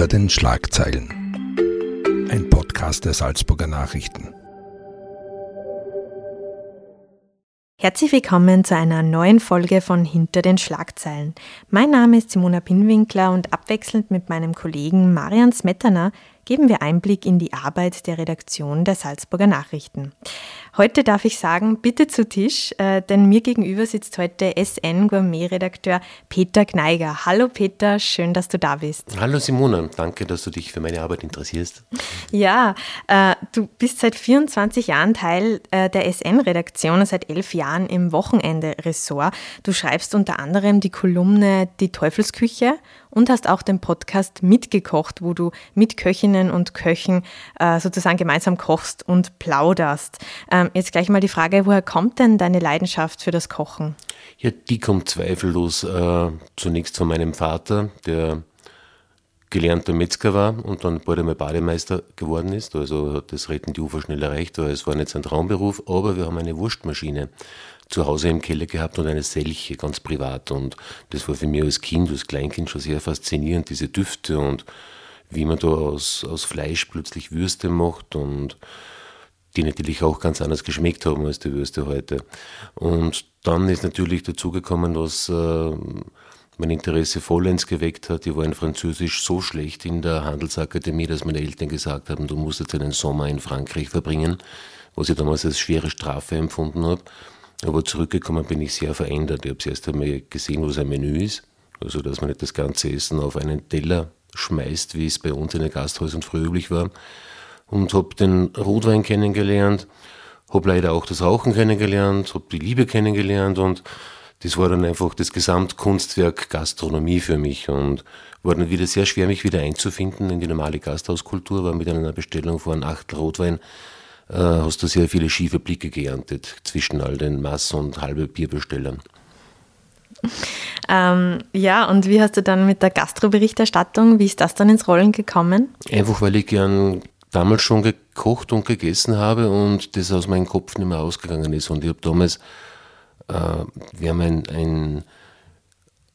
Hinter den Schlagzeilen. Ein Podcast der Salzburger Nachrichten. Herzlich willkommen zu einer neuen Folge von Hinter den Schlagzeilen. Mein Name ist Simona Pinwinkler und abwechselnd mit meinem Kollegen Marian Smetana geben wir Einblick in die Arbeit der Redaktion der Salzburger Nachrichten. Heute darf ich sagen, bitte zu Tisch, äh, denn mir gegenüber sitzt heute SN-Gourmet-Redakteur Peter Kneiger. Hallo Peter, schön, dass du da bist. Hallo Simona, danke, dass du dich für meine Arbeit interessierst. Ja, äh, du bist seit 24 Jahren Teil äh, der SN-Redaktion, seit elf Jahren im Wochenende-Ressort. Du schreibst unter anderem die Kolumne Die Teufelsküche und hast auch den Podcast mitgekocht, wo du mit Köchinnen und Köchen äh, sozusagen gemeinsam kochst und plauderst. Ähm, jetzt gleich mal die Frage, woher kommt denn deine Leidenschaft für das Kochen? Ja, die kommt zweifellos äh, zunächst von meinem Vater, der gelernter Metzger war und dann bald einmal Bademeister geworden ist. Also hat das Retten die Ufer schnell erreicht, aber es war nicht sein Traumberuf, aber wir haben eine Wurstmaschine zu Hause im Keller gehabt und eine Selche, ganz privat. Und das war für mich als Kind, als Kleinkind schon sehr faszinierend, diese Düfte und wie man da aus, aus Fleisch plötzlich Würste macht und die natürlich auch ganz anders geschmeckt haben als die Würste heute. Und dann ist natürlich dazugekommen, was äh, mein Interesse vollends geweckt hat. Ich war in Französisch so schlecht in der Handelsakademie, dass meine Eltern gesagt haben, du musst jetzt einen Sommer in Frankreich verbringen, was ich damals als schwere Strafe empfunden habe. Aber zurückgekommen bin ich sehr verändert. Ich habe erst einmal gesehen, was ein Menü ist. Also, dass man nicht das ganze Essen auf einen Teller schmeißt, wie es bei uns in den Gasthäusern früher üblich war. Und habe den Rotwein kennengelernt, habe leider auch das Rauchen kennengelernt, habe die Liebe kennengelernt und das war dann einfach das Gesamtkunstwerk Gastronomie für mich und war dann wieder sehr schwer, mich wieder einzufinden in die normale Gasthauskultur, war mit einer Bestellung von acht Rotwein hast du sehr viele schiefe Blicke geerntet zwischen all den Mass- und halbe Bierbestellern. Ähm, ja, und wie hast du dann mit der Gastroberichterstattung, wie ist das dann ins Rollen gekommen? Einfach, weil ich gern damals schon gekocht und gegessen habe und das aus meinem Kopf nicht mehr ausgegangen ist. Und ich habe damals, äh, wir haben ein, ein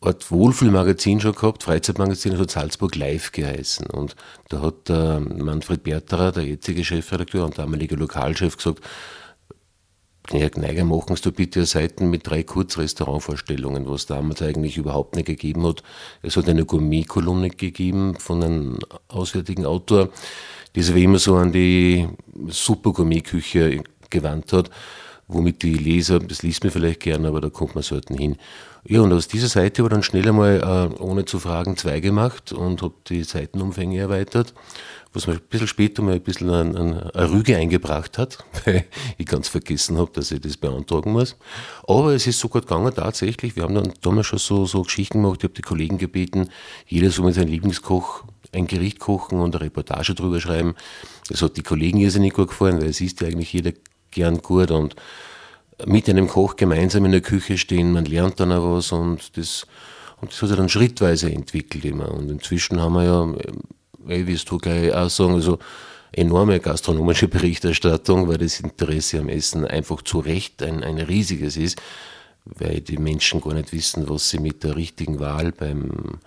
Art Wohlfühlmagazin schon gehabt, Freizeitmagazin, das hat Salzburg Live geheißen. Und da hat äh, Manfred Berterer, der jetzige Chefredakteur und damalige Lokalchef, gesagt, Herr machen Sie bitte Seiten mit drei Kurzrestaurantvorstellungen, was damals eigentlich überhaupt nicht gegeben hat. Es hat eine Gourmet-Kolumne gegeben von einem auswärtigen Autor, die sich wie immer so an die Super-Gourmet-Küche gewandt hat womit die Leser, das liest man vielleicht gern, aber da kommt man selten hin. Ja, und aus dieser Seite habe ich dann schnell einmal, äh, ohne zu fragen, zwei gemacht und habe die Seitenumfänge erweitert, was mir ein bisschen später mal ein bisschen ein, ein, eine Rüge eingebracht hat, weil ich ganz vergessen habe, dass ich das beantragen muss. Aber es ist sogar gegangen, tatsächlich. Wir haben dann damals schon so, so Geschichten gemacht, ich habe die Kollegen gebeten, jeder soll mit seinem Lieblingskoch ein Gericht kochen und eine Reportage drüber schreiben. Das hat die Kollegen irrsinnig gut gefallen, weil es ist ja eigentlich jeder gern gut und mit einem Koch gemeinsam in der Küche stehen, man lernt dann auch was und das, und das hat sich dann schrittweise entwickelt immer. Und inzwischen haben wir ja, wie wirst du gleich auch sagen, also enorme gastronomische Berichterstattung, weil das Interesse am Essen einfach zu Recht ein, ein riesiges ist, weil die Menschen gar nicht wissen, was sie mit der richtigen Wahl beim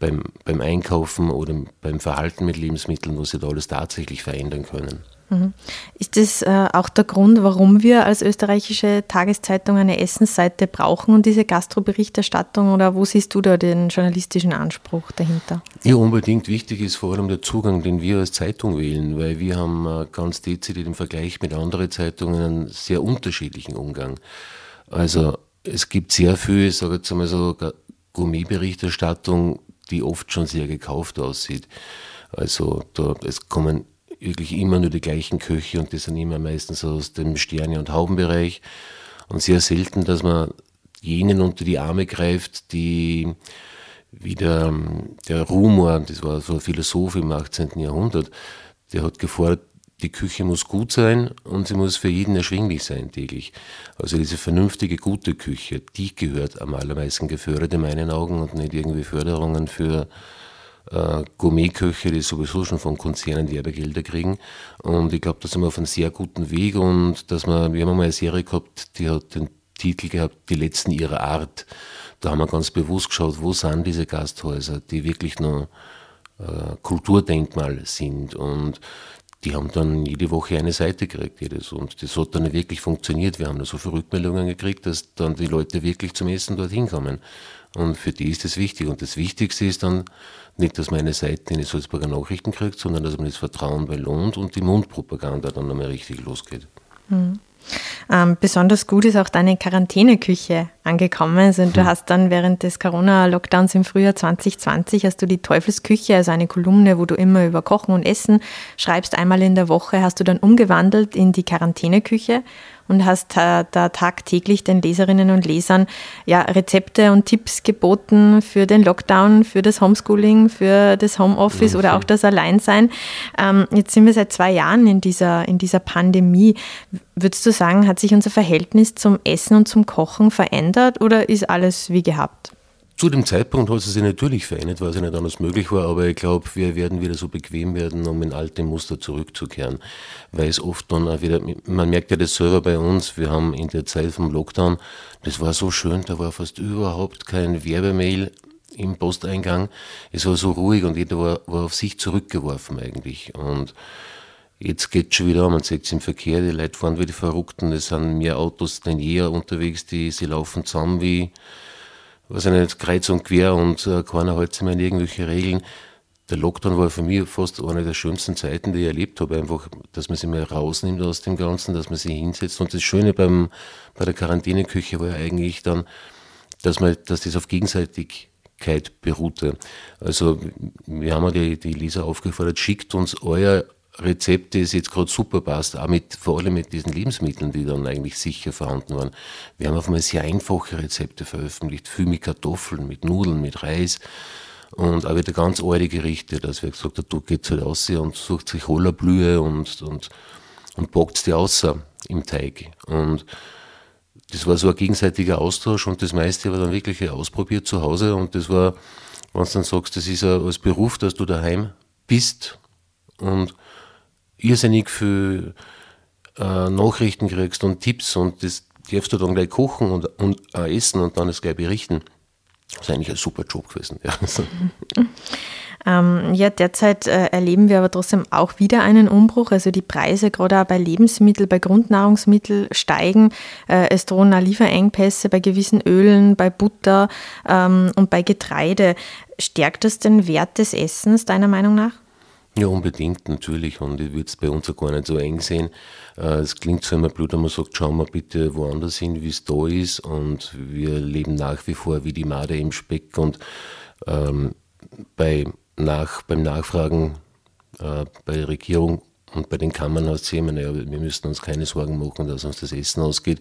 beim, beim Einkaufen oder beim Verhalten mit Lebensmitteln, was sie da alles tatsächlich verändern können. Mhm. Ist das äh, auch der Grund, warum wir als österreichische Tageszeitung eine Essensseite brauchen und diese Gastroberichterstattung oder wo siehst du da den journalistischen Anspruch dahinter? Ja, unbedingt wichtig ist vor allem der Zugang, den wir als Zeitung wählen, weil wir haben äh, ganz dezidiert im Vergleich mit anderen Zeitungen einen sehr unterschiedlichen Umgang. Also es gibt sehr viel, ich sage jetzt einmal so, Gourmet-Berichterstattung, die oft schon sehr gekauft aussieht. Also da, es kommen wirklich immer nur die gleichen Köche und die sind immer meistens aus dem Sterne- und Haubenbereich und sehr selten, dass man jenen unter die Arme greift, die wie der, der Rumor, das war so ein Philosoph im 18. Jahrhundert, der hat gefordert, die Küche muss gut sein und sie muss für jeden erschwinglich sein täglich. Also diese vernünftige, gute Küche, die gehört am allermeisten gefördert in meinen Augen und nicht irgendwie Förderungen für äh, Gourmetköche, die sowieso schon von Konzernen Werbegelder kriegen. Und ich glaube, da sind wir auf einem sehr guten Weg und dass wir, wir haben mal eine Serie gehabt, die hat den Titel gehabt, die letzten ihrer Art. Da haben wir ganz bewusst geschaut, wo sind diese Gasthäuser, die wirklich nur äh, Kulturdenkmal sind und die haben dann jede Woche eine Seite gekriegt, jedes. Und das hat dann wirklich funktioniert. Wir haben da so viele Rückmeldungen gekriegt, dass dann die Leute wirklich zum Essen dorthin kommen. Und für die ist das wichtig. Und das Wichtigste ist dann nicht, dass man eine Seite in die Salzburger Nachrichten kriegt, sondern dass man das Vertrauen belohnt und die Mundpropaganda dann einmal richtig losgeht. Mhm. Ähm, besonders gut ist auch deine Quarantäneküche angekommen. Also du hm. hast dann während des Corona-Lockdowns im Frühjahr 2020 hast du die Teufelsküche, also eine Kolumne, wo du immer über Kochen und Essen schreibst, einmal in der Woche, hast du dann umgewandelt in die Quarantäneküche und hast da tagtäglich den Leserinnen und Lesern ja, Rezepte und Tipps geboten für den Lockdown, für das Homeschooling, für das Homeoffice mhm. oder auch das Alleinsein. Ähm, jetzt sind wir seit zwei Jahren in dieser, in dieser Pandemie. Würdest du sagen, hat sich unser Verhältnis zum Essen und zum Kochen verändert oder ist alles wie gehabt? Zu dem Zeitpunkt hat es sich natürlich verändert, weil es nicht anders möglich war, aber ich glaube, wir werden wieder so bequem werden, um in alte Muster zurückzukehren. Weil es oft dann auch wieder, man merkt ja das selber bei uns, wir haben in der Zeit vom Lockdown, das war so schön, da war fast überhaupt kein Werbemail im Posteingang. Es war so ruhig und jeder war, war auf sich zurückgeworfen eigentlich. Und Jetzt geht es schon wieder, man sieht es im Verkehr, die Leute fahren wie die Verrückten, es sind mehr Autos denn je unterwegs, die, sie laufen zusammen wie, was nicht, kreuz und quer und äh, keiner hält sich mehr an irgendwelche Regeln. Der Lockdown war für mich fast eine der schönsten Zeiten, die ich erlebt habe. Einfach, dass man sich mal rausnimmt aus dem Ganzen, dass man sich hinsetzt. Und das Schöne beim, bei der Quarantäneküche war ja eigentlich dann, dass, man, dass das auf Gegenseitigkeit beruhte. Also wir haben ja die, die Leser aufgefordert, schickt uns euer Rezept, das jetzt gerade super passt, auch mit, vor allem mit diesen Lebensmitteln, die dann eigentlich sicher vorhanden waren. Wir haben auf einmal sehr einfache Rezepte veröffentlicht, viel mit Kartoffeln, mit Nudeln, mit Reis und auch wieder ganz alte Gerichte, dass wir gesagt haben, du geht halt raus und sucht sich Hollerblühe und, und, und backt die außer im Teig. Und das war so ein gegenseitiger Austausch und das meiste war dann wirklich ausprobiert zu Hause und das war, wenn du dann sagst, das ist ja als Beruf, dass du daheim bist und irrsinnig viel äh, Nachrichten kriegst und Tipps und das darfst du dann gleich kochen und, und äh, essen und dann das gleich berichten. Das ist eigentlich ein super Job gewesen. Ja, ähm, ja derzeit äh, erleben wir aber trotzdem auch wieder einen Umbruch. Also die Preise gerade auch bei Lebensmitteln, bei Grundnahrungsmitteln steigen. Äh, es drohen auch Lieferengpässe bei gewissen Ölen, bei Butter ähm, und bei Getreide. Stärkt das den Wert des Essens deiner Meinung nach? Ja, unbedingt natürlich. Und ich würde es bei uns auch gar nicht so eng sehen. Äh, es klingt so immer blöd, wenn man sagt, schauen wir bitte woanders hin, wie es da ist. Und wir leben nach wie vor wie die Made im Speck. Und ähm, bei nach, beim Nachfragen äh, bei der Regierung und bei den Kammern hast du immer, naja, wir müssen uns keine Sorgen machen, dass uns das Essen ausgeht.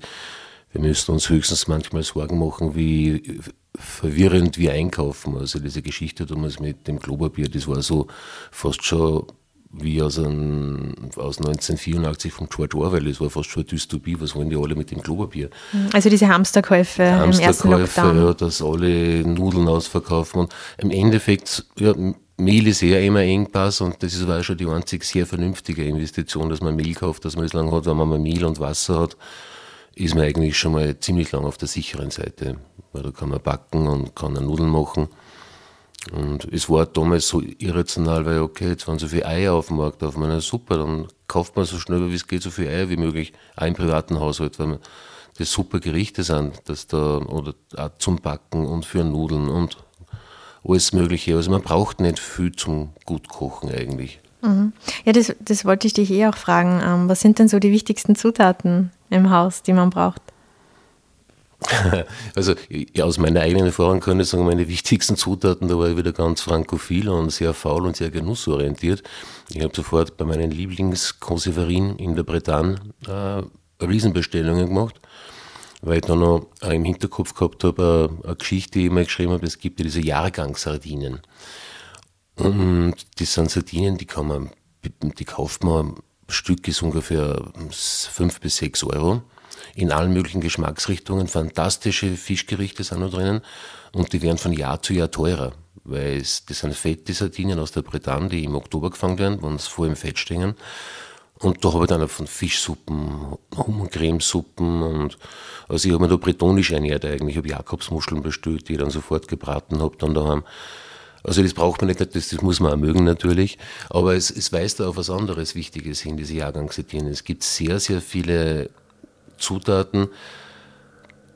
Wir müssen uns höchstens manchmal Sorgen machen, wie verwirrend wir einkaufen. Also diese Geschichte damals mit dem Klopapier, das war so fast schon wie aus, ein, aus 1984 von George Orwell. Das war fast schon eine Dystopie. Was wollen die alle mit dem Klopapier? Also diese Hamsterkäufe, Hamsterkäufe im ersten Lockdown. Ja, dass alle Nudeln ausverkaufen. Und im Endeffekt, ja, Mehl ist eher immer Engpass und das ist auch schon die einzig sehr vernünftige Investition, dass man Mehl kauft, dass man es lang hat, wenn man mal Mehl und Wasser hat ist man eigentlich schon mal ziemlich lang auf der sicheren Seite, weil da kann man backen und kann Nudeln machen. Und es war damals so irrational, weil okay, jetzt waren so viele Eier auf dem Markt auf meiner super, dann kauft man so schnell wie es geht so viele Eier wie möglich, auch im privaten Haushalt, weil das super Gerichte sind, dass da, oder auch zum Backen und für Nudeln und alles Mögliche. Also man braucht nicht viel zum gut kochen eigentlich. Mhm. Ja, das, das wollte ich dich eh auch fragen. Ähm, was sind denn so die wichtigsten Zutaten im Haus, die man braucht? Also ja, aus meiner eigenen Erfahrung kann ich sagen, meine wichtigsten Zutaten, da war ich wieder ganz frankophil und sehr faul und sehr genussorientiert. Ich habe sofort bei meinen Lieblingskonserverin in der Bretagne äh, Riesenbestellungen gemacht, weil ich dann noch äh, im Hinterkopf gehabt habe, äh, eine Geschichte, die ich mal geschrieben habe, es gibt ja diese Jahrgangssardinen. Und das sind Sardinen, die kann man, die kauft man, Stück ist ungefähr 5 bis 6 Euro in allen möglichen Geschmacksrichtungen. Fantastische Fischgerichte sind noch drinnen und die werden von Jahr zu Jahr teurer, weil es, das sind fette Sardinen aus der Bretagne, die im Oktober gefangen werden, wenn es vor im Fett stehen. Und da habe ich dann von Fischsuppen, Hummercremesuppen und also ich habe mir da bretonisch ernährt eigentlich. Ich habe Jakobsmuscheln bestellt, die ich dann sofort gebraten habe dann daheim. Also das braucht man nicht, das, das muss man auch mögen natürlich, aber es, es weist auf was anderes Wichtiges hin, diese Jahrgangsetinen. Es gibt sehr, sehr viele Zutaten,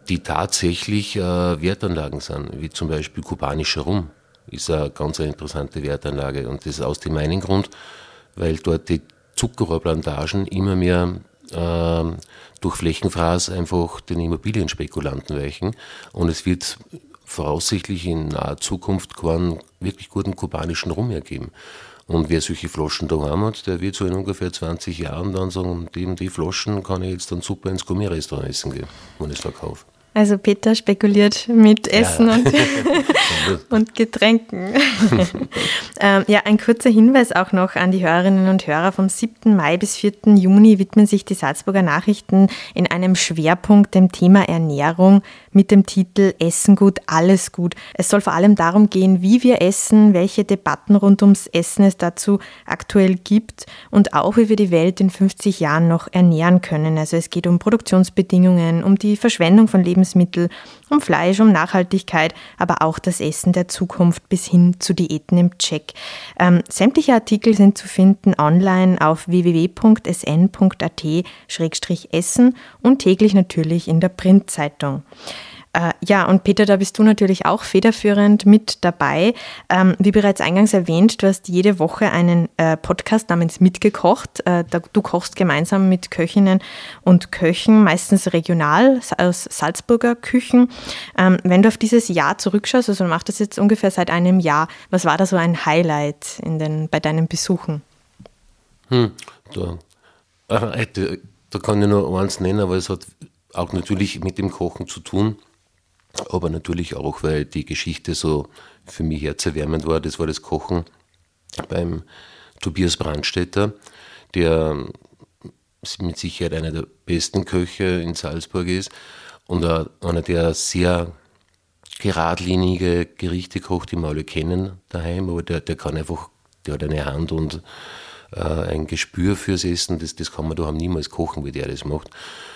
die tatsächlich äh, Wertanlagen sind, wie zum Beispiel kubanischer Rum, ist eine ganz interessante Wertanlage. Und das aus dem einen Grund, weil dort die Zuckerrohrplantagen immer mehr äh, durch Flächenfraß einfach den Immobilienspekulanten weichen. Und es wird voraussichtlich in naher Zukunft keinen wirklich guten kubanischen Rum ergeben. Und wer solche Flaschen daheim hat, der wird so in ungefähr 20 Jahren dann sagen, die, die Flaschen kann ich jetzt dann super ins Gourmet-Restaurant essen gehen, wenn ich es verkaufe. Also Peter spekuliert mit Essen ja. und, und, Getränken. ähm, ja, ein kurzer Hinweis auch noch an die Hörerinnen und Hörer. Vom 7. Mai bis 4. Juni widmen sich die Salzburger Nachrichten in einem Schwerpunkt dem Thema Ernährung mit dem Titel Essen gut, alles gut. Es soll vor allem darum gehen, wie wir essen, welche Debatten rund ums Essen es dazu aktuell gibt und auch wie wir die Welt in 50 Jahren noch ernähren können. Also es geht um Produktionsbedingungen, um die Verschwendung von Lebensmitteln, Lebensmittel, um Fleisch, um Nachhaltigkeit, aber auch das Essen der Zukunft bis hin zu Diäten im Check. Ähm, sämtliche Artikel sind zu finden online auf www.sn.at-essen und täglich natürlich in der Printzeitung. Äh, ja, und Peter, da bist du natürlich auch federführend mit dabei. Ähm, wie bereits eingangs erwähnt, du hast jede Woche einen äh, Podcast namens Mitgekocht. Äh, da, du kochst gemeinsam mit Köchinnen und Köchen, meistens regional aus Salzburger Küchen. Ähm, wenn du auf dieses Jahr zurückschaust, also du machst das jetzt ungefähr seit einem Jahr, was war da so ein Highlight in den, bei deinen Besuchen? Hm, da, äh, da kann ich nur eins nennen, aber es hat auch natürlich mit dem Kochen zu tun aber natürlich auch, weil die Geschichte so für mich herzerwärmend war. Das war das Kochen beim Tobias Brandstätter, der mit Sicherheit einer der besten Köche in Salzburg ist und einer, der sehr geradlinige Gerichte kocht, die wir alle kennen daheim, aber der, der kann einfach, der hat eine Hand und äh, ein Gespür fürs Essen, das, das kann man daheim niemals kochen, wie der das macht.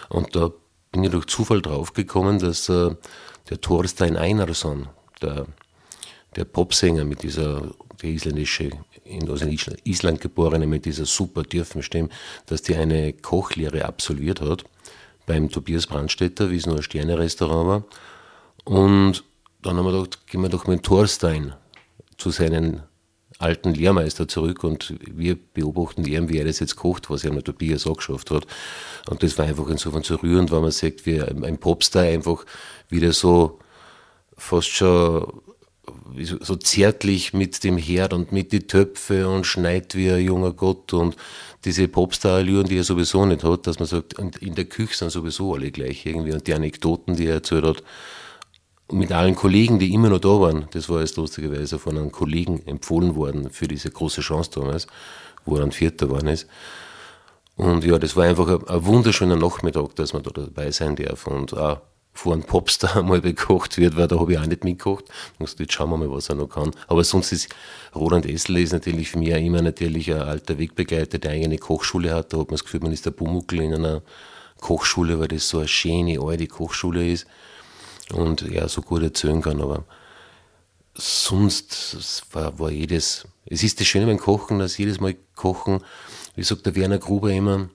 Und da bin ich durch Zufall draufgekommen, dass äh, der Thorstein Einarsson, der, der Popsänger mit dieser, der isländische, in Island geborene mit dieser super tiefen Stimme, dass die eine Kochlehre absolviert hat beim Tobias Brandstätter, wie es nur ein Sterne-Restaurant war. Und dann haben wir gedacht, gehen wir doch mit Thorstein zu seinen alten Lehrmeister zurück und wir beobachten ihn, wie er das jetzt kocht, was er mit Tobias auch geschafft hat. Und das war einfach insofern so rührend, weil man sagt, wie ein Popstar einfach wieder so fast schon so zärtlich mit dem Herd und mit die Töpfe und schneit wie ein junger Gott und diese Popstar-Allüren, die er sowieso nicht hat, dass man sagt, in der Küche sind sowieso alle gleich irgendwie und die Anekdoten, die er erzählt hat, mit allen Kollegen, die immer noch da waren, das war jetzt lustigerweise von einem Kollegen empfohlen worden für diese große Chance damals, wo er dann Vierter geworden ist. Und ja, das war einfach ein, ein wunderschöner Nachmittag, dass man da dabei sein darf und auch vor einem Popstar mal bekocht wird, weil da habe ich auch nicht mitgekocht. Jetzt schauen wir mal, was er noch kann. Aber sonst ist Roland Essel ist natürlich für mich auch immer natürlich ein alter Wegbegleiter, der eigene Kochschule hat. Da hat man das Gefühl, man ist der Bumuckel in einer Kochschule, weil das so eine schöne, alte Kochschule ist und ja, so gut erzählen kann. Aber sonst war, war jedes, es ist das Schöne beim Kochen, dass jedes Mal Kochen, wie sagt der Werner Gruber immer,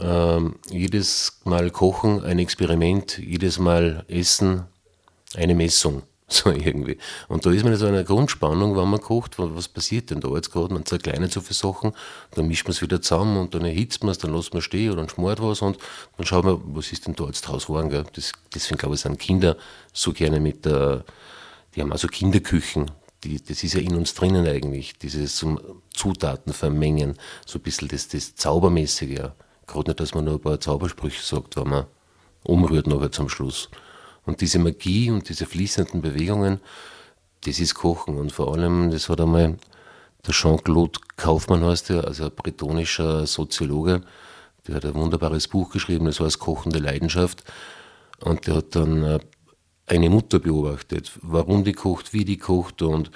ähm, jedes Mal Kochen ein Experiment, jedes Mal Essen eine Messung. So irgendwie. Und da ist man in so einer Grundspannung, wenn man kocht, was passiert denn da jetzt gerade? Man zerkleinert so viele Sachen, dann mischt man es wieder zusammen und dann erhitzt man es, dann lässt man stehen oder dann schmort was und dann schaut man, was ist denn da jetzt draus geworden? Gell? Das, deswegen glaube ich, sind Kinder so gerne mit der, die haben also Kinderküchen, die, das ist ja in uns drinnen eigentlich, dieses Zutaten vermengen, so ein bisschen das, das Zaubermäßige. Gerade nicht, dass man nur ein paar Zaubersprüche sagt, wenn man umrührt nachher zum Schluss. Und diese Magie und diese fließenden Bewegungen, das ist Kochen. Und vor allem, das hat einmal der Jean-Claude Kaufmann heißt der, also ein bretonischer Soziologe, der hat ein wunderbares Buch geschrieben, das heißt Kochende Leidenschaft. Und der hat dann äh, eine Mutter beobachtet, warum die kocht, wie die kocht und,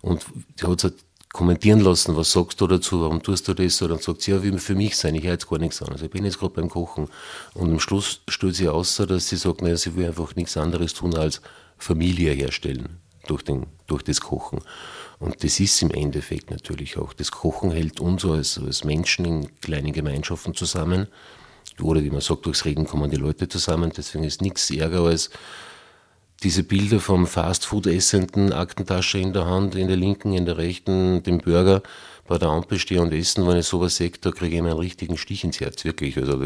und der hat kommentieren lassen, was sagst du dazu, warum tust du das? Und dann sagt sie, ja, wie für mich sein, ich höre jetzt gar nichts an. Also ich bin jetzt gerade beim Kochen. Und am Schluss stellt sie aus, dass sie sagt, naja, sie will einfach nichts anderes tun als Familie herstellen durch, den, durch das Kochen. Und das ist im Endeffekt natürlich auch. Das Kochen hält uns als, als Menschen in kleinen Gemeinschaften zusammen. Oder wie man sagt, durchs Reden kommen die Leute zusammen. Deswegen ist nichts ärger als diese Bilder vom Fastfood-essenden Aktentasche in der Hand, in der linken, in der rechten, dem Burger bei der Ampel stehe und essen, wenn ich sowas sehe, da kriege ich einen richtigen Stich ins Herz, wirklich. Also,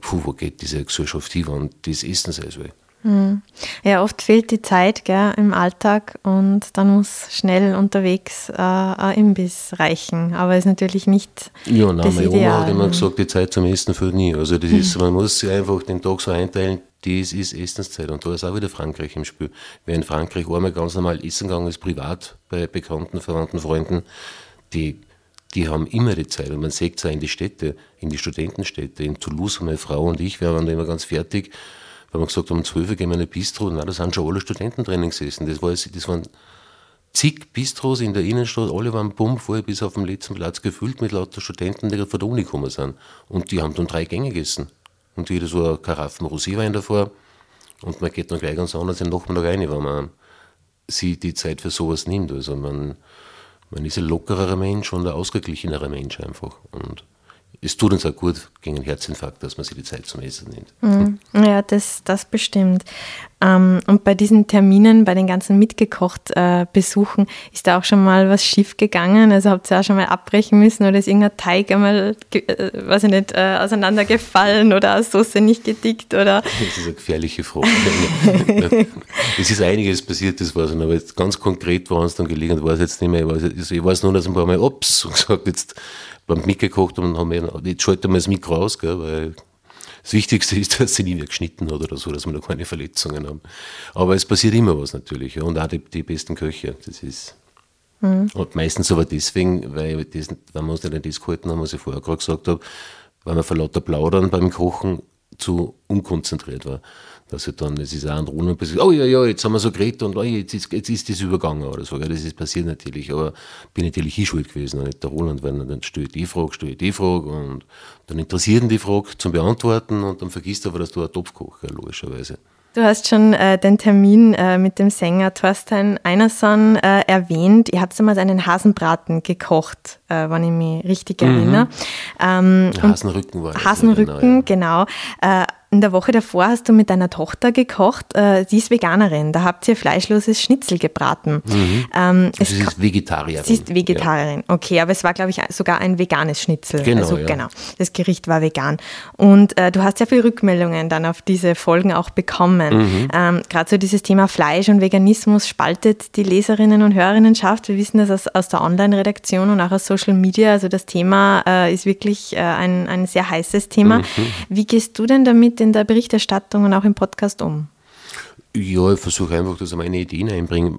puh, wo geht diese Gesellschaft hin und das Essen sei so. Hm. Ja, oft fehlt die Zeit gell, im Alltag und dann muss schnell unterwegs äh, ein Imbiss reichen. Aber ist natürlich nicht. Ja, nein, meine Ideal. Oma hat immer gesagt, die Zeit zum Essen fehlt nie. Also das ist, man muss sich einfach den Tag so einteilen, das ist Essenszeit. Und da ist auch wieder Frankreich im Spiel. Wer in Frankreich einmal ganz normal essen gegangen ist, privat, bei bekannten, verwandten Freunden, die, die haben immer die Zeit. Und man sieht es auch in die Städte, in die Studentenstädte. In Toulouse, meine Frau und ich, wir waren da immer ganz fertig, weil wir gesagt haben, um 12 Uhr gehen wir in eine Bistro. Na, da sind schon alle Studenten drinnen gesessen. Das, war, das waren zig Bistros in der Innenstadt, alle waren bummvoll bis auf den letzten Platz gefüllt mit lauter Studenten, die gerade von der Uni gekommen sind. Und die haben dann drei Gänge gegessen und jeder so eine Karaffen Roséwein davor. Und man geht dann gleich ganz anders den Nachmittag rein, wenn man sich die Zeit für sowas nimmt. Also man, man ist ein lockerer Mensch und ein ausgeglichenerer Mensch einfach. Und es tut uns auch gut gegen einen Herzinfarkt, dass man sich die Zeit zum Essen nimmt. Mhm. Ja, das, das bestimmt. Ähm, und bei diesen Terminen, bei den ganzen Mitgekocht-Besuchen, äh, ist da auch schon mal was schief gegangen? Also habt ihr auch schon mal abbrechen müssen oder ist irgendein Teig einmal, äh, weiß ich nicht, äh, auseinandergefallen oder aus Soße nicht gedickt? Oder? Das ist eine gefährliche Frage. es ist einiges passiert, das weiß ich, aber jetzt ganz konkret war es dann gelegen, weiß jetzt nicht mehr. Ich weiß, ich weiß nur, dass ein paar Mal ups und gesagt, jetzt beim mitgekocht und haben wir, jetzt schalten wir das Mikro aus, gell, weil das Wichtigste ist, dass sie nie mehr geschnitten hat oder so, dass wir da keine Verletzungen haben. Aber es passiert immer was natürlich. Ja. Und auch die, die besten Köche. Das ist. Mhm. Und meistens aber deswegen, weil das, wenn wir uns nicht an das gehalten haben, was ich vorher gerade gesagt habe, weil wir vor lauter Plaudern beim Kochen zu unkonzentriert war dass ich dann, es ist auch ein Runden passiert, oh ja, ja, jetzt haben wir so geredet und oh, jetzt, ist, jetzt ist das übergangen oder so. Ja, das ist passiert natürlich, aber bin natürlich ich schuld gewesen und nicht der Roland, weil dann stellt die Frage, stellt die Frage und dann interessiert ihn die Frage zum Beantworten und dann vergisst er aber, dass du ein Topfkoch, ja, logischerweise. Du hast schon äh, den Termin äh, mit dem Sänger Thorstein Einerson äh, erwähnt. Ihr habt einmal einen Hasenbraten gekocht, äh, wenn ich mich richtig mhm. erinnere. Ähm, Hasenrücken war das. Hasenrücken, genau. Ja. genau. In der Woche davor hast du mit deiner Tochter gekocht. Äh, sie ist Veganerin. Da habt ihr fleischloses Schnitzel gebraten. Mhm. Ähm, also sie ist Vegetarierin. Sie ist Vegetarierin. Ja. Okay, aber es war, glaube ich, sogar ein veganes Schnitzel. Genau, also, ja. genau. Das Gericht war vegan. Und äh, du hast sehr viele Rückmeldungen dann auf diese Folgen auch bekommen. Mhm. Ähm, Gerade so dieses Thema Fleisch und Veganismus spaltet die Leserinnen und Hörerinnenschaft. Wir wissen das aus, aus der Online-Redaktion und auch aus Social Media. Also das Thema äh, ist wirklich äh, ein, ein sehr heißes Thema. Mhm. Wie gehst du denn damit in der Berichterstattung und auch im Podcast um? Ja, ich versuche einfach, dass ich meine Ideen einbringe.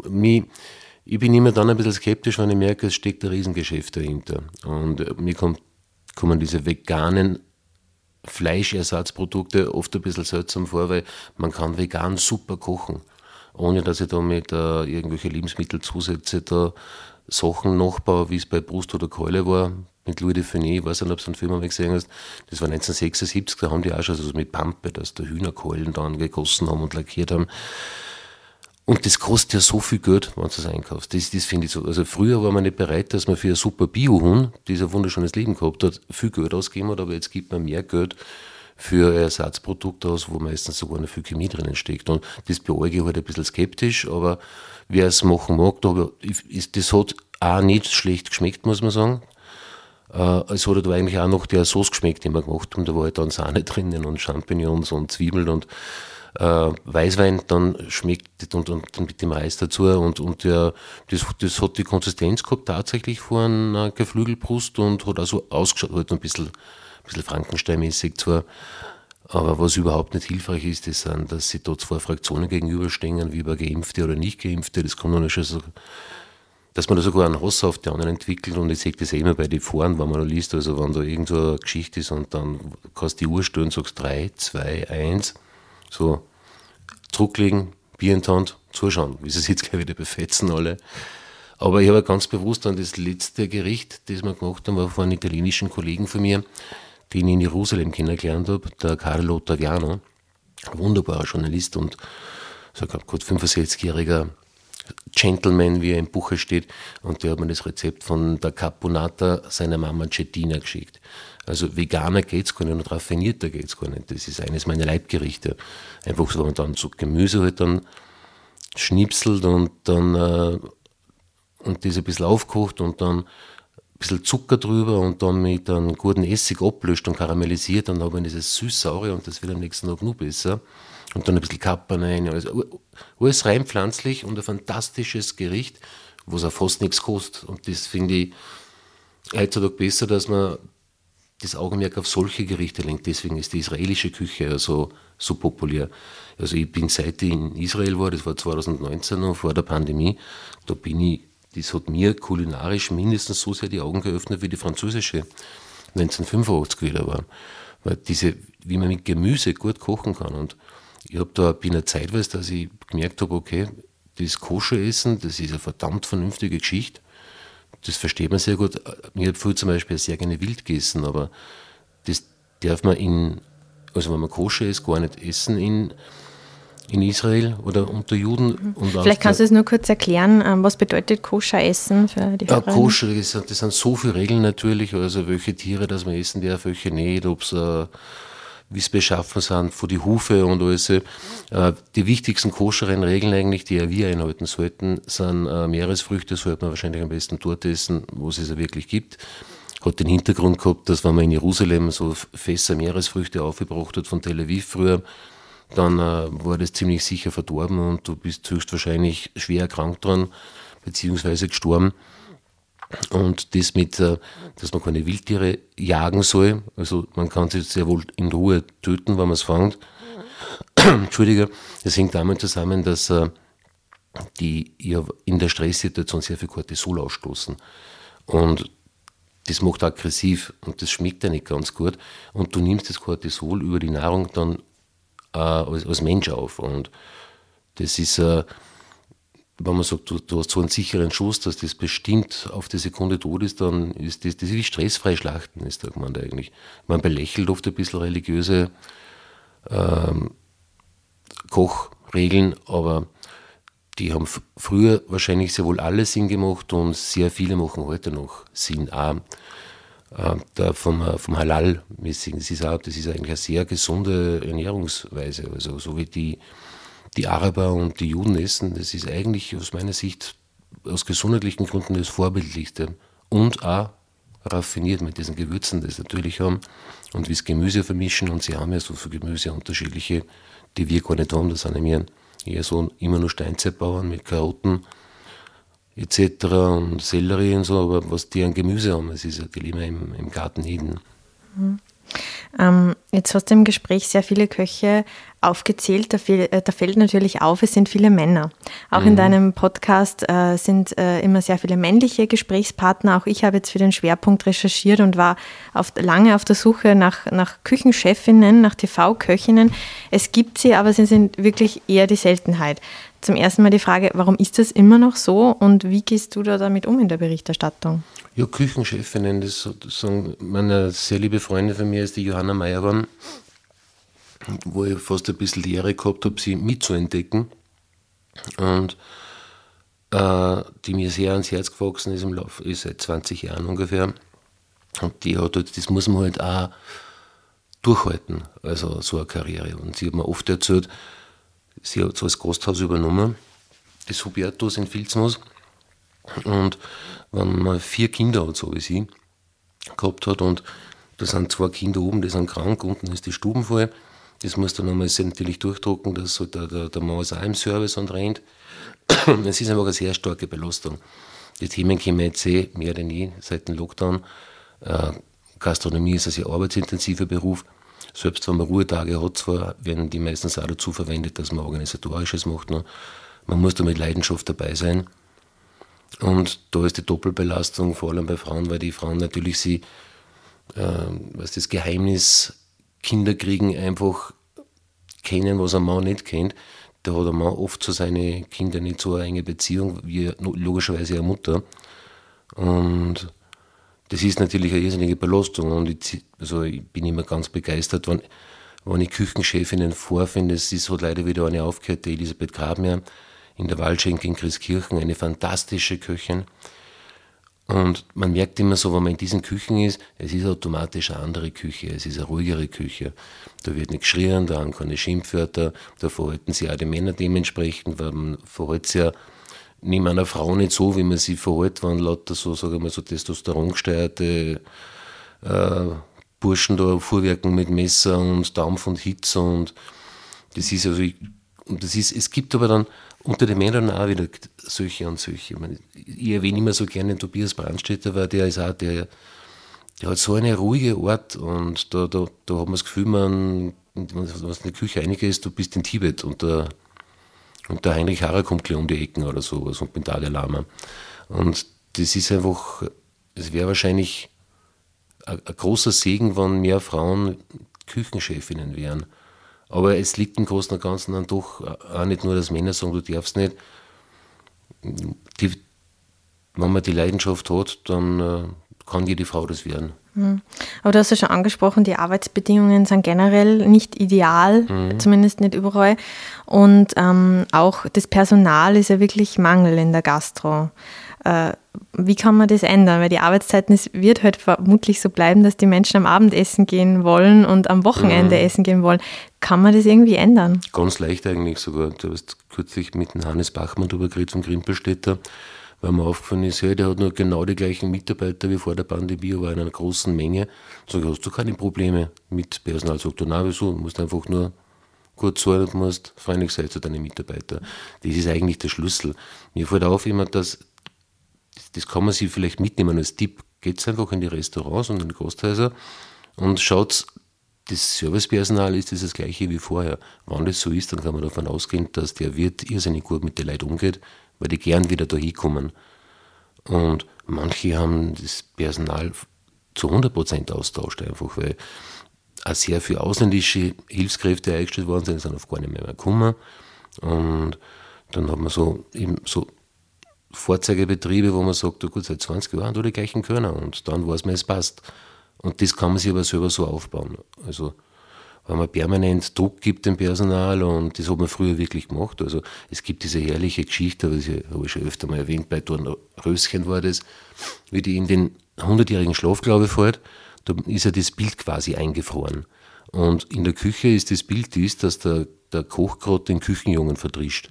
Ich bin immer dann ein bisschen skeptisch, wenn ich merke, es steckt ein Riesengeschäft dahinter. Und äh, mir kommt, kommen diese veganen Fleischersatzprodukte oft ein bisschen seltsam vor, weil man kann vegan super kochen, ohne dass ich da mit äh, irgendwelche Lebensmittelzusätze da Sachen nachbaue, wie es bei Brust oder Keule war mit Louis de Funès, ich weiß nicht, ob du einen Film mal gesehen hast, das war 1976, da haben die auch schon so mit Pampe, dass da Hühnerkeulen dann gegossen haben und lackiert haben. und das kostet ja so viel Geld, wenn du es einkaufst. Das, das finde ich so. Also früher war man nicht bereit, dass man für ein super Biohuhn, das ein wunderschönes Leben gehabt hat, viel Geld ausgeben hat, aber jetzt gibt man mehr Geld für Ersatzprodukte aus, wo meistens sogar noch viel Chemie drinnen steckt. Und das beäuge ich halt ein bisschen skeptisch, aber wer es machen mag, da, das hat auch nicht schlecht geschmeckt, muss man sagen. Äh, es hat aber eigentlich auch noch der Sauce geschmeckt, den wir gemacht haben. Da war halt dann Sahne drinnen und Champignons und Zwiebeln und äh, Weißwein. Dann schmeckt und, und, und mit dem Reis dazu. Und, und der, das, das hat die Konsistenz gehabt tatsächlich von einer Geflügelbrust und hat also ausgeschaut, halt ein bisschen, ein bisschen Frankenstein-mäßig zwar, aber was überhaupt nicht hilfreich ist, ist, dass sie dort zwei Fraktionen gegenüberstehen, wie über Geimpfte oder Nicht-Geimpfte, das kommt noch nicht schon so dass man da sogar einen Hass auf die anderen entwickelt und ich sehe das ja immer bei den Foren, wenn man da liest, also wenn da irgendwo eine Geschichte ist und dann kannst du die Uhr stellen und sagst 3, 2, 1, so zurücklegen, Bier in die Hand, zuschauen, wie sie sich jetzt gleich wieder befetzen alle. Aber ich habe ganz bewusst an das letzte Gericht, das wir gemacht haben, war von einem italienischen Kollegen von mir, den ich in Jerusalem kennengelernt habe, der Carlo Taviano, wunderbarer Journalist und so gut 65-jähriger Gentleman, wie er im Buche steht, und der hat mir das Rezept von der Caponata seiner Mama Cettina geschickt. Also veganer geht es gar nicht und raffinierter geht es gar nicht. Das ist eines meiner Leibgerichte. Einfach so, man dann so Gemüse halt dann schnipselt und dann äh, und das ein bisschen aufkocht und dann ein bisschen Zucker drüber und dann mit einem guten Essig ablöscht und karamellisiert, dann hat man dieses süß-saure und das wird am nächsten Tag nur besser. Und dann ein bisschen Kapern rein. Also alles rein pflanzlich und ein fantastisches Gericht, wo es auch fast nichts kostet. Und das finde ich heutzutage besser, dass man das Augenmerk auf solche Gerichte lenkt. Deswegen ist die israelische Küche ja so, so populär. Also ich bin seit ich in Israel war, das war 2019 noch vor der Pandemie, da bin ich, das hat mir kulinarisch mindestens so sehr die Augen geöffnet wie die französische 1985 wieder war. Weil diese, wie man mit Gemüse gut kochen kann und ich habe da bin zeitweise, dass ich gemerkt habe, okay, das Koscher-Essen, das ist eine verdammt vernünftige Geschichte. Das versteht man sehr gut. Mir hat früher zum Beispiel sehr gerne wild gegessen, aber das darf man in, also wenn man koscher ist, gar nicht essen in, in Israel oder unter Juden. Mhm. Vielleicht kannst du es nur kurz erklären, ähm, was bedeutet koscher essen für die Hörer? Ja, koscher, das, das, sind so viele Regeln natürlich, also welche Tiere, dass man essen darf, welche nicht, ob es äh, wie es beschaffen sind, von die Hufe und alles. Äh, die wichtigsten koscheren Regeln eigentlich, die wir einhalten sollten, sind äh, Meeresfrüchte, sollte man wahrscheinlich am besten dort essen, wo es es ja wirklich gibt. Hat den Hintergrund gehabt, dass wenn man in Jerusalem so Fässer Meeresfrüchte aufgebracht hat von Tel Aviv früher, dann äh, war das ziemlich sicher verdorben und du bist höchstwahrscheinlich schwer erkrankt dran, beziehungsweise gestorben. Und das mit, äh, dass man keine Wildtiere jagen soll, also man kann sie sehr wohl in Ruhe töten, wenn man es fängt. Entschuldige, das hängt damit zusammen, dass äh, die ja in der Stresssituation sehr viel Cortisol ausstoßen. Und das macht aggressiv und das schmeckt ja nicht ganz gut. Und du nimmst das Cortisol über die Nahrung dann äh, als, als, Mensch auf. Und das ist, äh, wenn man sagt, du, du, hast so einen sicheren Schuss, dass das bestimmt auf die Sekunde tot ist, dann ist das, das ist wie stressfrei Schlachten, ist der gemeint eigentlich. Man belächelt oft ein bisschen religiöse ähm, Kochregeln, aber die haben früher wahrscheinlich sehr wohl alle Sinn gemacht und sehr viele machen heute noch Sinn. Auch äh, da vom, vom Halal-mäßigen. Das ist, das ist eigentlich eine sehr gesunde Ernährungsweise. Also so wie die die Araber und die Juden essen, das ist eigentlich aus meiner Sicht aus gesundheitlichen Gründen das Vorbildlichste. Und auch raffiniert mit diesen Gewürzen, die sie natürlich haben. Und wie es Gemüse vermischen. Und sie haben ja so viele Gemüse unterschiedliche, die wir gar nicht haben. Das sind ja eher so immer nur Steinzeitbauern mit Karotten etc. und Sellerie und so. Aber was die an Gemüse haben, das ist ja, die leben im, im Garten hin. Mhm. Ähm, jetzt hast du im Gespräch sehr viele Köche aufgezählt. Da, viel, äh, da, fällt natürlich auf, es sind viele Männer. Auch mhm. in deinem Podcast äh, sind äh, immer sehr viele männliche Gesprächspartner. Auch ich habe jetzt für den Schwerpunkt recherchiert und war auf, lange auf der Suche nach, nach Küchenchefinnen, nach TV-Köchinnen. Es gibt sie, aber sie sind wirklich eher die Seltenheit. Zum ersten Mal die Frage, warum ist das immer noch so und wie gehst du da damit um in der Berichterstattung? Ja, Küchenchefinnen, das sozusagen, meine sehr liebe Freundin von mir ist die Johanna Meyerwan, wo ich fast ein bisschen die Ehre gehabt habe, sie mitzuentdecken. und äh, die mir sehr ans Herz gewachsen ist im Laufe, ist seit 20 Jahren ungefähr. Und die hat halt, das muss man halt auch durchhalten, also so eine Karriere. Und sie hat mir oft erzählt, sie hat so das Gasthaus übernommen, das Hubertus in Filzmoos. Und wenn man vier Kinder hat, so wie sie, gehabt hat und da sind zwei Kinder oben, die sind krank, unten ist die Stuben voll. Das muss dann nochmal natürlich durchdrucken, dass so der, der, der Mann ist auch im Service und rennt. Es ist einfach eine sehr starke Belastung. Die Themen kommen jetzt eh mehr denn je seit dem Lockdown. Äh, Gastronomie ist ein sehr arbeitsintensiver Beruf. Selbst wenn man Ruhetage hat, zwar werden die meistens auch dazu verwendet, dass man Organisatorisches macht. Noch. Man muss da mit Leidenschaft dabei sein. Und da ist die Doppelbelastung, vor allem bei Frauen, weil die Frauen natürlich sie, äh, was das Geheimnis Kinder kriegen, einfach kennen, was ein Mann nicht kennt. Da hat ein Mann oft zu seinen Kindern nicht so eine enge Beziehung wie logischerweise eine Mutter. Und das ist natürlich eine irrsinnige Belastung. Und ich, also ich bin immer ganz begeistert, wenn, wenn ich Küchenchefinnen vorfinde. Es ist halt leider wieder eine aufgehört, die Elisabeth Grabmer in der Waldschenke in Christkirchen, eine fantastische Köchin. Und man merkt immer so, wenn man in diesen Küchen ist, es ist automatisch eine andere Küche, es ist eine ruhigere Küche. Da wird nicht geschrien, da haben keine Schimpfwörter, da verhalten sich auch die Männer dementsprechend, weil man verhält sich ja neben einer Frau nicht so, wie man sie verhält, wenn lauter so, sagen wir mal, so testosterongesteuerte äh, Burschen da vorwerken mit Messer und Dampf und Hitze und das ist also, ich, und das ist, es gibt aber dann unter den Männern auch wieder solche und solche. Ich, meine, ich erwähne immer so gerne Tobias Brandstätter, weil der ist auch, der, der hat so eine ruhige Art und da, da, da hat man das Gefühl, man, wenn du in der Küche einiger ist, du bist in Tibet und der, und der Heinrich Harrer kommt gleich um die Ecken oder sowas und mit Dalai Lama. Und das ist einfach, es wäre wahrscheinlich ein, großer Segen, wenn mehr Frauen Küchenchefinnen wären. Aber es liegt im Großen und Ganzen dann doch auch nicht nur, dass Männer sagen, du darfst nicht. Die, wenn man die Leidenschaft hat, dann äh, kann jede Frau das werden. Mhm. Aber du hast ja schon angesprochen, die Arbeitsbedingungen sind generell nicht ideal, mhm. zumindest nicht überall. Und ähm, auch das Personal ist ja wirklich Mangel in der Gastro. Äh, wie kann man das ändern? Weil die Arbeitszeiten, es wird halt vermutlich so bleiben, dass die Menschen am Abend essen gehen wollen und am Wochenende mhm. essen gehen wollen. Kann man das irgendwie ändern? Ganz leicht eigentlich sogar. Du hast kürzlich mit dem Hannes Bachmann darüber geredet vom Grimpelstädter, weil mir aufgefallen ist, ja, der hat nur genau die gleichen Mitarbeiter wie vor der Pandemie, aber in einer großen Menge. Sag ich, hast du keine Probleme mit Personal? Sagt er, nein, wieso? Du musst einfach nur gut zahlen und musst freundlich sein zu deinen Mitarbeitern. Das ist eigentlich der Schlüssel. Mir fällt auf immer, dass das kann man sich vielleicht mitnehmen als Tipp. Geht einfach in die Restaurants und in die Gasthäuser und schaut, das Servicepersonal ist das, das gleiche wie vorher. Wenn das so ist, dann kann man davon ausgehen, dass der Wirt irrsinnig gut mit den Leuten umgeht, weil die gern wieder da hinkommen. Und manche haben das Personal zu 100% austauscht, einfach weil auch sehr viele ausländische Hilfskräfte eingestellt worden sind, sind auf gar nicht mehr, mehr gekommen. Und dann hat man so eben so Vorzeigebetriebe, wo man sagt, du gut, seit 20 Jahren du die gleichen Körner und dann weiß man, es passt. Und das kann man sich aber selber so aufbauen. Also, wenn man permanent Druck gibt dem Personal und das hat man früher wirklich gemacht. Also, es gibt diese herrliche Geschichte, das habe ich schon öfter mal erwähnt, bei Röschen war das, wie die in den 100-jährigen Schlaf, glaube ich, fällt, da ist ja das Bild quasi eingefroren. Und in der Küche ist das Bild dies, dass der, der Koch gerade den Küchenjungen verdrischt.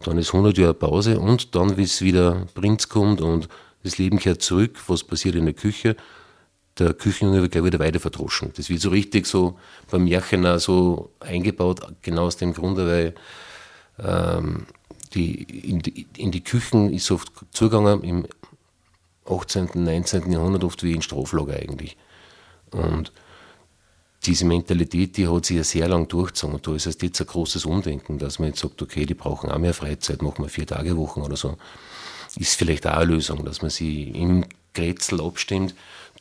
Dann ist 100 Jahre Pause und dann, wie es wieder Prinz kommt und das Leben kehrt zurück, was passiert in der Küche, der Küchenjunge wird gleich wieder weiter verdroschen. Das wird so richtig so beim Märchen so eingebaut, genau aus dem Grunde, weil ähm, die, in, die, in die Küchen ist oft zugegangen im 18., 19. Jahrhundert oft wie in Straflager eigentlich. Und diese Mentalität, die hat sich ja sehr lang durchgezogen. Und da ist jetzt ein großes Umdenken, dass man jetzt sagt, okay, die brauchen auch mehr Freizeit, machen wir vier Tage Wochen oder so. Ist vielleicht auch eine Lösung, dass man sie im Grätzl abstimmt.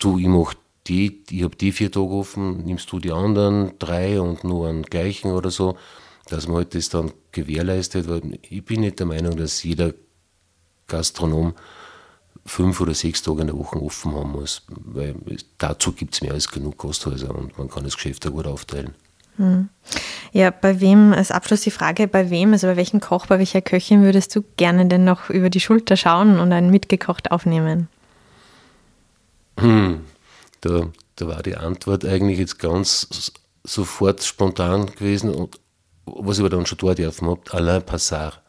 Du, ich mach die, ich habe die vier Tage offen, nimmst du die anderen drei und nur einen gleichen oder so, dass man halt das dann gewährleistet, weil ich bin nicht der Meinung, dass jeder Gastronom fünf oder sechs Tage in der Woche offen haben muss, weil dazu gibt es mehr als genug Gasthäuser und man kann das Geschäft auch gut aufteilen. Hm. Ja, bei wem, als Abschluss die Frage, bei wem, also bei welchem Koch, bei welcher Köchin würdest du gerne denn noch über die Schulter schauen und ein mitgekocht aufnehmen? Hm, da, da war die Antwort eigentlich jetzt ganz sofort spontan gewesen und was ich aber dann schon dort dürfen habe, Alain Passard.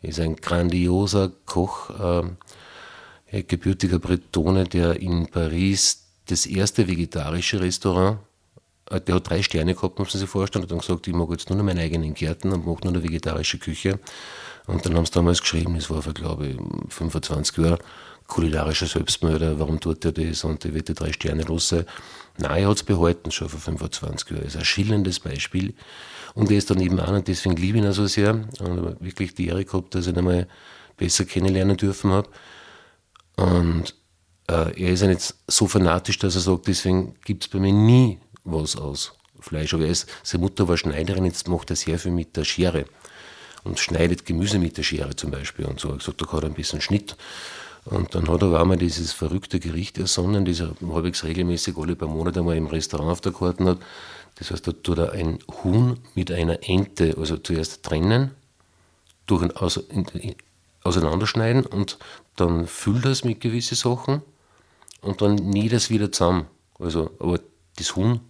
Ist ein grandioser Koch, äh, gebürtiger Bretone, der in Paris das erste vegetarische Restaurant äh, der hat drei Sterne gehabt, muss man sich vorstellen, hat dann gesagt, ich mag jetzt nur noch meinen eigenen Gärten und mache nur eine vegetarische Küche. Und dann haben sie damals geschrieben, das war vor, glaube ich, 25 Jahren, kulinarischer Selbstmörder, warum tut er das und er wird die drei Sterne los sein. Nein, er hat es behalten, schon vor 25 Jahren. Das ist ein schillerndes Beispiel. Und er ist dann eben auch, und deswegen liebe ich ihn auch so sehr, und wirklich die Ehre gehabt, dass ich ihn einmal besser kennenlernen dürfen habe. Und äh, er ist ja nicht so fanatisch, dass er sagt, deswegen gibt es bei mir nie was aus Fleisch. Aber er ist, seine Mutter war Schneiderin, jetzt macht er sehr viel mit der Schere und schneidet Gemüse mit der Schere zum Beispiel und so. Er hat gesagt, da kann er ein bisschen Schnitt. Und dann hat er auch mal dieses verrückte Gericht ersonnen, das er halbwegs regelmäßig alle paar Monate mal im Restaurant auf der Karte hat. Das heißt, da tut er ein Huhn mit einer Ente, also zuerst trennen, durch ein, also in, in, auseinanderschneiden und dann füllt er es mit gewissen Sachen und dann näht es wieder zusammen. Also, aber das Huhn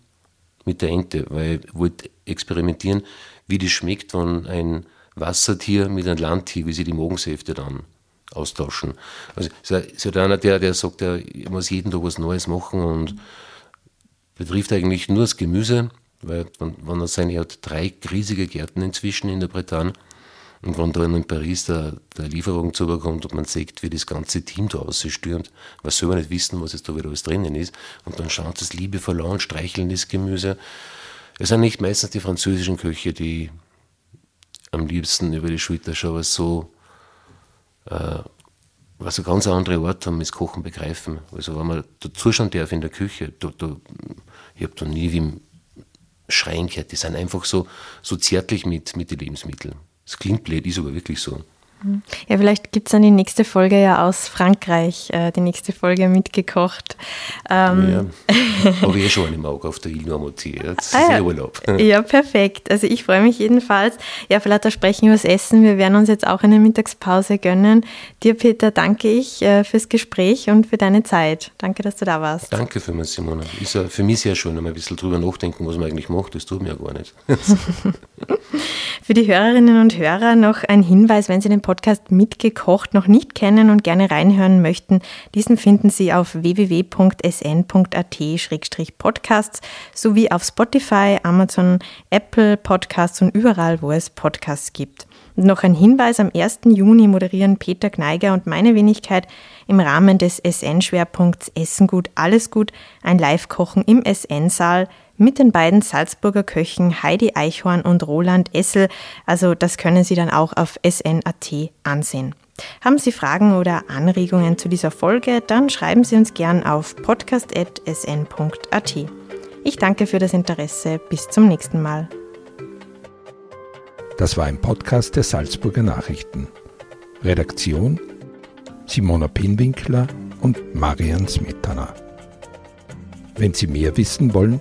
mit der Ente, weil ich wollte experimentieren, wie das schmeckt, wenn ein Wassertier mit einem Landtier, wie sie die Magensäfte dann austauschen. Also ist halt einer, der, der sagt, er muss jeden Tag was Neues machen und betrifft eigentlich nur das Gemüse, weil wenn er seine, er hat drei riesige Gärten inzwischen in der Bretagne und wenn da in Paris der, der Lieferung zubekommt und man sieht, wie das ganze Team da ausstürmt, was soll man nicht wissen, was jetzt da wieder alles drinnen ist, und dann schaut es liebevoll an, streicheln das Gemüse. Es sind nicht meistens die französischen Köche, die am liebsten über die Schulter schauen, was so, was so ganz andere Art haben, das Kochen begreifen. Also wenn man da zuschauen darf in der Küche, da, da, ich habe da nie wie Schreien gehört, die sind einfach so, so zärtlich mit, mit den Lebensmitteln. Das klingt blöd, ist aber wirklich so. Ja, vielleicht gibt es dann die nächste Folge ja aus Frankreich, äh, die nächste Folge mitgekocht. Ähm ja, habe ich eh schon im Auge auf der Ile ist ah, ja. Urlaub. Ja, perfekt. Also ich freue mich jedenfalls. Ja, vielleicht auch sprechen über das Essen. Wir werden uns jetzt auch eine Mittagspause gönnen. Dir, Peter, danke ich äh, fürs Gespräch und für deine Zeit. Danke, dass du da warst. Danke für mich, Simona. Ist ja für mich sehr schön, einmal ein bisschen drüber nachdenken, was man eigentlich macht. Das tut mir ja gar nicht. für die Hörerinnen und Hörer noch ein Hinweis, wenn Sie den Podcast Mitgekocht noch nicht kennen und gerne reinhören möchten, diesen finden Sie auf www.sn.at-podcasts sowie auf Spotify, Amazon, Apple Podcasts und überall, wo es Podcasts gibt. Und noch ein Hinweis, am 1. Juni moderieren Peter Gneiger und meine Wenigkeit im Rahmen des SN-Schwerpunkts Essen gut, alles gut ein Live-Kochen im SN-Saal mit den beiden Salzburger Köchen Heidi Eichhorn und Roland Essel. Also das können Sie dann auch auf sn.at ansehen. Haben Sie Fragen oder Anregungen zu dieser Folge, dann schreiben Sie uns gern auf podcast.sn.at. Ich danke für das Interesse. Bis zum nächsten Mal. Das war ein Podcast der Salzburger Nachrichten. Redaktion Simona Pinwinkler und Marian Smetana. Wenn Sie mehr wissen wollen,